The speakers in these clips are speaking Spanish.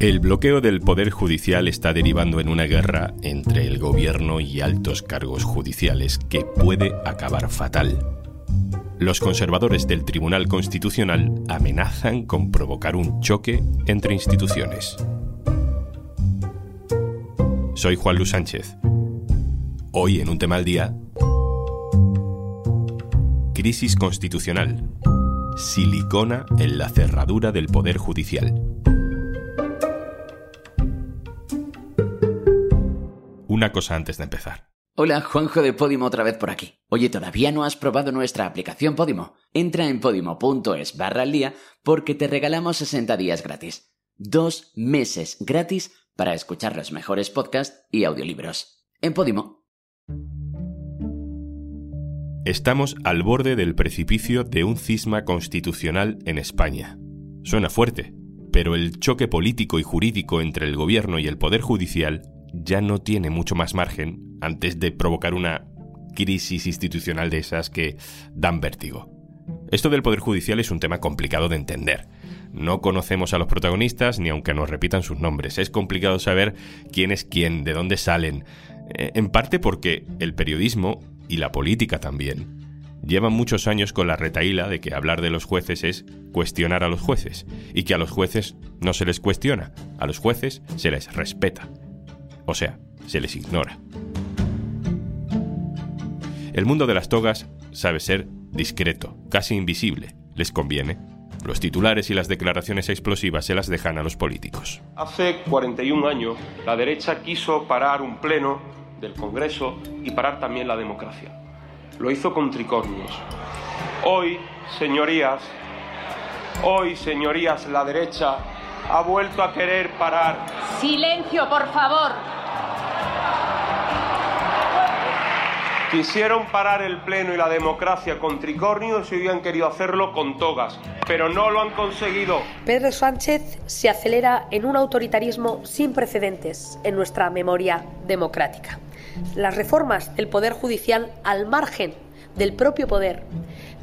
El bloqueo del Poder Judicial está derivando en una guerra entre el gobierno y altos cargos judiciales que puede acabar fatal. Los conservadores del Tribunal Constitucional amenazan con provocar un choque entre instituciones. Soy Juan Luis Sánchez. Hoy en un tema al día, crisis constitucional, silicona en la cerradura del Poder Judicial. Una cosa antes de empezar. Hola, Juanjo de Podimo otra vez por aquí. Oye, ¿todavía no has probado nuestra aplicación Podimo? Entra en podimo.es barra al día porque te regalamos 60 días gratis. Dos meses gratis para escuchar los mejores podcasts y audiolibros. En Podimo. Estamos al borde del precipicio de un cisma constitucional en España. Suena fuerte, pero el choque político y jurídico entre el gobierno y el poder judicial ya no tiene mucho más margen antes de provocar una crisis institucional de esas que dan vértigo. Esto del Poder Judicial es un tema complicado de entender. No conocemos a los protagonistas ni aunque nos repitan sus nombres. Es complicado saber quién es quién, de dónde salen. Eh, en parte porque el periodismo y la política también llevan muchos años con la retaíla de que hablar de los jueces es cuestionar a los jueces y que a los jueces no se les cuestiona, a los jueces se les respeta. O sea, se les ignora. El mundo de las togas sabe ser discreto, casi invisible. Les conviene. Los titulares y las declaraciones explosivas se las dejan a los políticos. Hace 41 años, la derecha quiso parar un pleno del Congreso y parar también la democracia. Lo hizo con tricornios. Hoy, señorías, hoy, señorías, la derecha ha vuelto a querer parar. Silencio, por favor. Quisieron parar el Pleno y la democracia con tricornios y han querido hacerlo con togas, pero no lo han conseguido. Pedro Sánchez se acelera en un autoritarismo sin precedentes en nuestra memoria democrática. Las reformas del Poder Judicial al margen del propio poder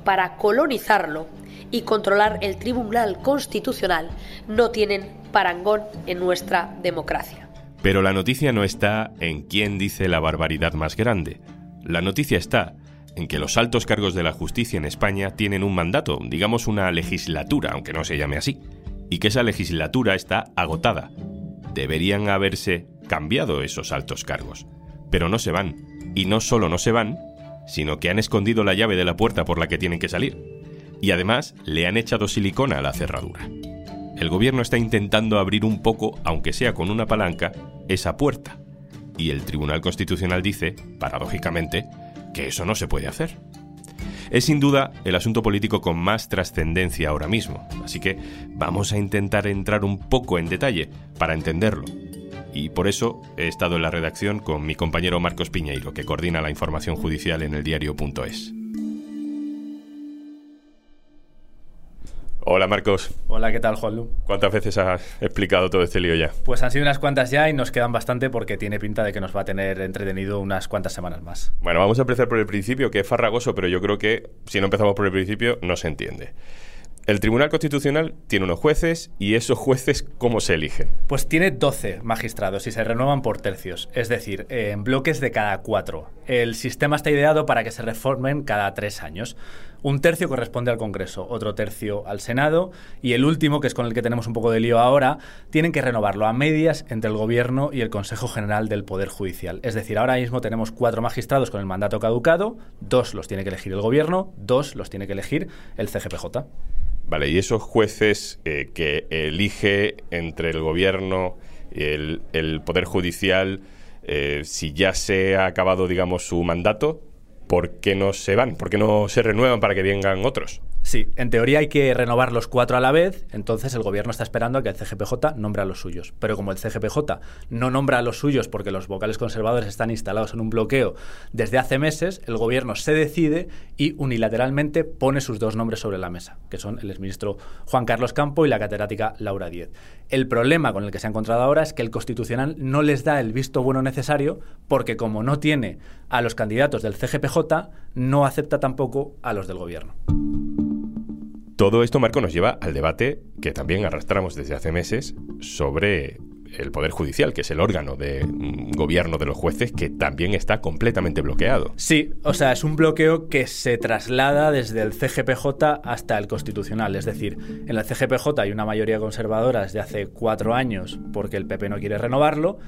para colonizarlo y controlar el Tribunal Constitucional no tienen parangón en nuestra democracia. Pero la noticia no está en quién dice la barbaridad más grande la noticia está en que los altos cargos de la justicia en España tienen un mandato, digamos una legislatura, aunque no se llame así, y que esa legislatura está agotada. Deberían haberse cambiado esos altos cargos, pero no se van, y no solo no se van, sino que han escondido la llave de la puerta por la que tienen que salir, y además le han echado silicona a la cerradura. El gobierno está intentando abrir un poco, aunque sea con una palanca, esa puerta y el Tribunal Constitucional dice, paradójicamente, que eso no se puede hacer. Es sin duda el asunto político con más trascendencia ahora mismo, así que vamos a intentar entrar un poco en detalle para entenderlo. Y por eso he estado en la redacción con mi compañero Marcos Piñeiro, que coordina la información judicial en el diario.es. Hola Marcos. Hola, ¿qué tal Juanlu? ¿Cuántas veces has explicado todo este lío ya? Pues han sido unas cuantas ya y nos quedan bastante porque tiene pinta de que nos va a tener entretenido unas cuantas semanas más. Bueno, vamos a empezar por el principio, que es farragoso, pero yo creo que si no empezamos por el principio no se entiende. El Tribunal Constitucional tiene unos jueces y esos jueces, ¿cómo se eligen? Pues tiene 12 magistrados y se renuevan por tercios, es decir, en bloques de cada cuatro. El sistema está ideado para que se reformen cada tres años. Un tercio corresponde al Congreso, otro tercio al Senado y el último, que es con el que tenemos un poco de lío ahora, tienen que renovarlo a medias entre el Gobierno y el Consejo General del Poder Judicial. Es decir, ahora mismo tenemos cuatro magistrados con el mandato caducado, dos los tiene que elegir el Gobierno, dos los tiene que elegir el CGPJ. Vale, y esos jueces eh, que elige entre el gobierno y el, Poder Judicial, eh, si ya se ha acabado, digamos, su mandato, ¿por qué no se van? ¿Por qué no se renuevan para que vengan otros? Sí, en teoría hay que renovar los cuatro a la vez, entonces el gobierno está esperando a que el CGPJ nombre a los suyos. Pero como el CGPJ no nombra a los suyos porque los vocales conservadores están instalados en un bloqueo desde hace meses, el gobierno se decide y unilateralmente pone sus dos nombres sobre la mesa, que son el exministro Juan Carlos Campo y la catedrática Laura Díez. El problema con el que se ha encontrado ahora es que el Constitucional no les da el visto bueno necesario porque como no tiene a los candidatos del CGPJ, no acepta tampoco a los del gobierno. Todo esto, Marco, nos lleva al debate que también arrastramos desde hace meses sobre el Poder Judicial, que es el órgano de mm, gobierno de los jueces, que también está completamente bloqueado. Sí, o sea, es un bloqueo que se traslada desde el CGPJ hasta el Constitucional. Es decir, en el CGPJ hay una mayoría conservadora desde hace cuatro años porque el PP no quiere renovarlo.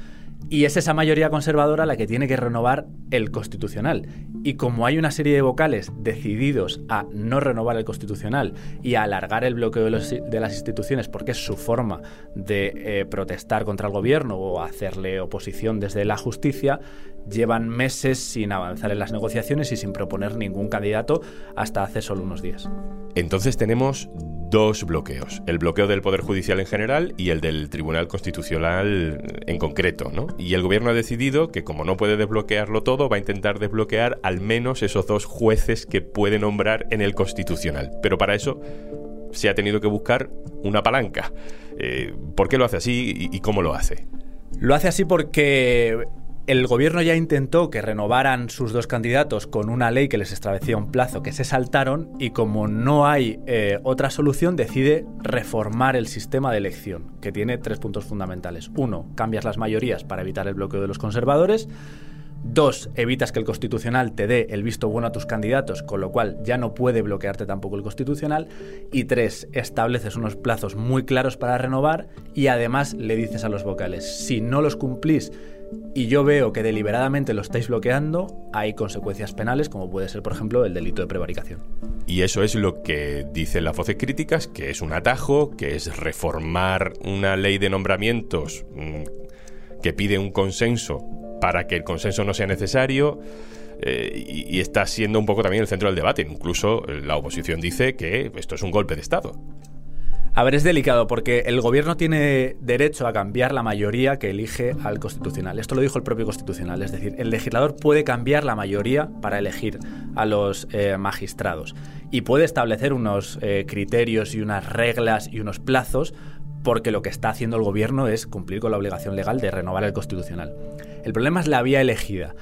Y es esa mayoría conservadora la que tiene que renovar el constitucional. Y como hay una serie de vocales decididos a no renovar el constitucional y a alargar el bloqueo de, las instituciones porque es su forma de eh, protestar contra el gobierno o hacerle oposición desde la justicia, llevan meses sin avanzar en las negociaciones y sin proponer ningún candidato hasta hace solo unos días. Entonces tenemos dos bloqueos, el bloqueo del Poder Judicial en general y el del Tribunal Constitucional en concreto, ¿no? Y el gobierno ha decidido que como no puede desbloquearlo todo, va a intentar desbloquear al menos esos dos jueces que puede nombrar en el Constitucional. Pero para eso se ha tenido que buscar una palanca. Eh, ¿Por qué lo hace así y cómo lo hace? Lo hace así porque el gobierno ya intentó que renovaran sus dos candidatos con una ley que les establecía un plazo que se saltaron y como no hay eh, otra solución decide reformar el sistema de elección, que tiene tres puntos fundamentales. Uno, cambias las mayorías para evitar el bloqueo de los conservadores. Dos, evitas que el constitucional te dé el visto bueno a tus candidatos, con lo cual ya no puede bloquearte tampoco el constitucional. Y tres, estableces unos plazos muy claros para renovar y además le dices a los vocales, si no los cumplís y yo veo que deliberadamente lo estáis bloqueando, hay consecuencias penales, como puede ser, por ejemplo, el delito de prevaricación. Y eso es lo que dicen las voces críticas, que es un atajo, que es reformar una ley de nombramientos mm, que pide un consenso para que el consenso no sea necesario. Eh, y, está siendo un poco también el centro del debate. Incluso la oposición dice que esto es un golpe de Estado. A ver, es delicado porque el gobierno tiene derecho a cambiar la mayoría que elige al constitucional. Esto lo dijo el propio constitucional. Es decir, el legislador puede cambiar la mayoría para elegir a los eh, magistrados y puede establecer unos eh, criterios y unas reglas y unos plazos porque lo que está haciendo el gobierno es cumplir con la obligación legal de renovar el constitucional. El problema es la vía elegida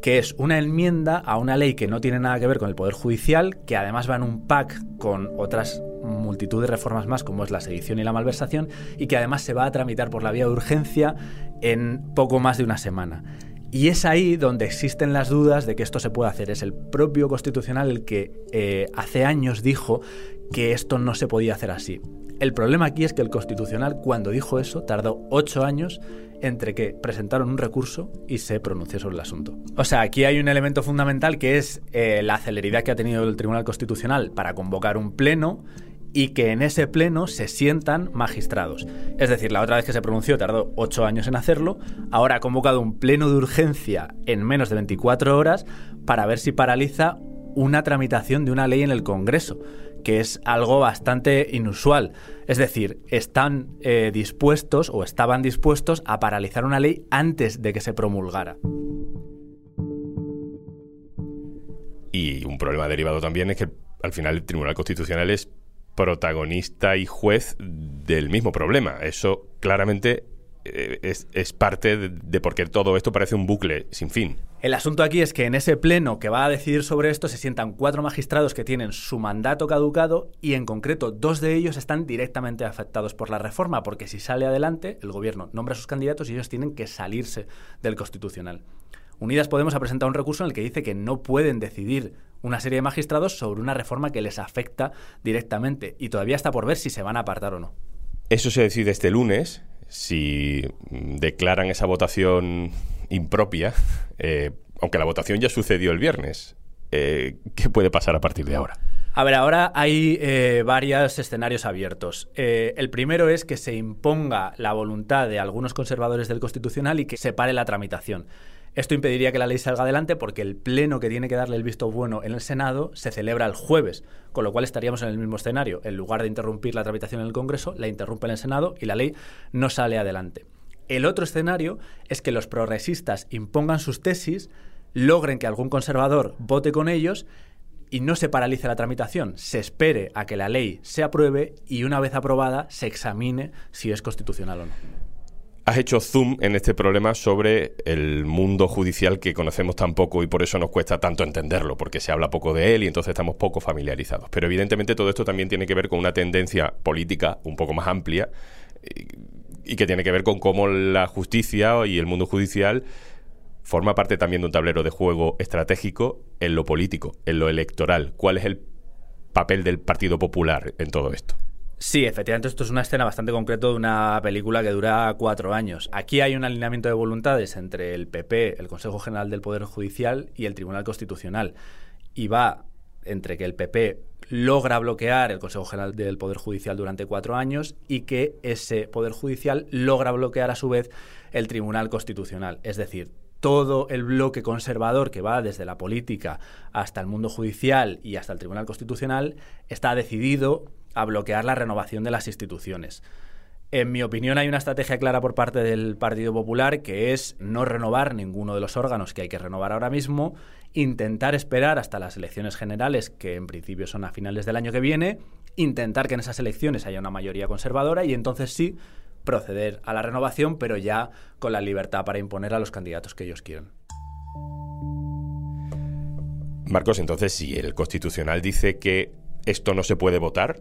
que es una enmienda a una ley que no tiene nada que ver con el Poder Judicial, que además va en un pack con otras multitud de reformas más, como es la sedición y la malversación, y que además se va a tramitar por la vía de urgencia en poco más de una semana. Y es ahí donde existen las dudas de que esto se puede hacer. Es el propio constitucional el que eh, hace años dijo que esto no se podía hacer así. El problema aquí es que el constitucional, cuando dijo eso, tardó ocho años entre que presentaron un recurso y se pronunció sobre el asunto. O sea, aquí hay un elemento fundamental que es eh, la celeridad que ha tenido el Tribunal Constitucional para convocar un pleno y que en ese pleno se sientan magistrados. Es decir, la otra vez que se pronunció tardó ocho años en hacerlo, ahora ha convocado un pleno de urgencia en menos de 24 horas para ver si paraliza una tramitación de una ley en el Congreso que es algo bastante inusual. Es decir, están eh, dispuestos o estaban dispuestos a paralizar una ley antes de que se promulgara. Y un problema derivado también es que al final el Tribunal Constitucional es protagonista y juez del mismo problema. Eso claramente eh, es, parte de, de por qué todo esto parece un bucle sin fin. El asunto aquí es que en ese pleno que va a decidir sobre esto se sientan cuatro magistrados que tienen su mandato caducado y en concreto dos de ellos están directamente afectados por la reforma porque si sale adelante el gobierno nombra a sus candidatos y ellos tienen que salirse del constitucional. Unidas Podemos ha presentado un recurso en el que dice que no pueden decidir una serie de magistrados sobre una reforma que les afecta directamente y todavía está por ver si se van a apartar o no. Eso se decide este lunes, si declaran esa votación impropia, eh, aunque la votación ya sucedió el viernes. Eh, ¿Qué puede pasar a partir de ahora? A ver, ahora hay eh, varios escenarios abiertos. el primero es que se imponga la voluntad de algunos conservadores del Constitucional y que se pare la tramitación. Esto impediría que la ley salga adelante porque el pleno que tiene que darle el visto bueno en el Senado se celebra el jueves, con lo cual estaríamos en el mismo escenario. En lugar de interrumpir la tramitación en el Congreso, la interrumpe en el Senado y la ley no sale adelante. El otro escenario es que los progresistas impongan sus tesis, logren que algún conservador vote con ellos y no se paralice la tramitación, se espere a que la ley se apruebe y una vez aprobada se examine si es constitucional o no. Has hecho zoom en este problema sobre el mundo judicial que conocemos tan poco y por eso nos cuesta tanto entenderlo, porque se habla poco de él y entonces estamos poco familiarizados. Pero evidentemente todo esto también tiene que ver con una tendencia política un poco más amplia y que tiene que ver con cómo la justicia y el mundo judicial forma parte también de un tablero de juego estratégico en lo político, en lo electoral. ¿Cuál es el papel del Partido Popular en todo esto? Sí, efectivamente, esto es una escena bastante concreta de una película que dura cuatro años. Aquí hay un alineamiento de voluntades entre el PP, el Consejo General del Poder Judicial y el Tribunal Constitucional. Y va entre que el PP logra bloquear el Consejo General del Poder Judicial durante cuatro años y que ese Poder Judicial logra bloquear a su vez el Tribunal Constitucional. Es decir, todo el bloque conservador que va desde la política hasta el mundo judicial y hasta el Tribunal Constitucional está decidido a bloquear la renovación de las instituciones. En mi opinión, hay una estrategia clara por parte del Partido Popular que es no renovar ninguno de los órganos que hay que renovar ahora mismo, intentar esperar hasta las elecciones generales, que en principio son a finales del año que viene, intentar que en esas elecciones haya una mayoría conservadora y entonces sí proceder a la renovación, pero ya con la libertad para imponer a los candidatos que ellos quieran. Marcos, entonces, si el Constitucional dice que esto no se puede votar,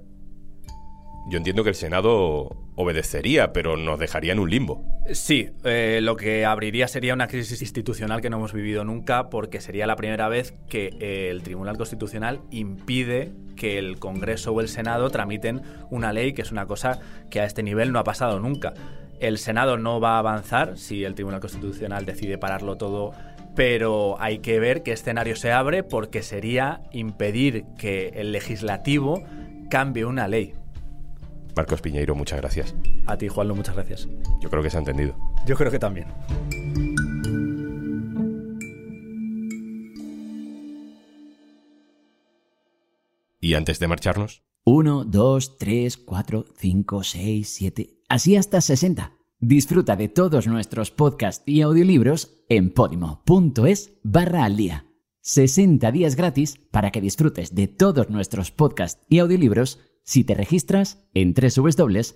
yo entiendo que el Senado obedecería, pero nos dejaría en un limbo. Sí, eh, lo que abriría sería una crisis institucional que no hemos vivido nunca, porque sería la primera vez que eh, el Tribunal Constitucional impide que el Congreso o el Senado tramiten una ley, que es una cosa que a este nivel no ha pasado nunca. El Senado no va a avanzar si el Tribunal Constitucional decide pararlo todo pero hay que ver qué escenario se abre porque sería impedir que el legislativo cambie una ley. Marcos Piñeiro, muchas gracias. A ti, Juanlo, muchas gracias. Yo creo que se ha entendido. Yo creo que también. ¿Y antes de marcharnos? 1, 2, 3, 4, 5, 6, 7, así hasta 60. Disfruta de todos nuestros podcasts y audiolibros en podimo.es barra al día. 60 días gratis para que disfrutes de todos nuestros podcasts y audiolibros si te registras en www.podimo.es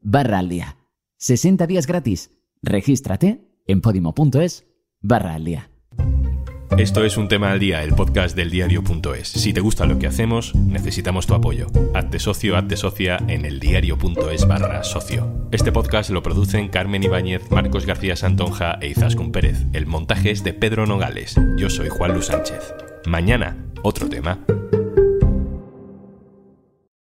barra al día. 60 días gratis. Regístrate en podimo.es barra al día. Esto es Un Tema al Día, el podcast del diario.es. Si te gusta lo que hacemos, necesitamos tu apoyo. Hazte socio, hazte socia en el diario.es barra socio. Este podcast lo producen Carmen Ibáñez, Marcos García Santonja e Izaskun Pérez. El montaje es de Pedro Nogales. Yo soy Juan Luis Sánchez. Mañana, otro tema.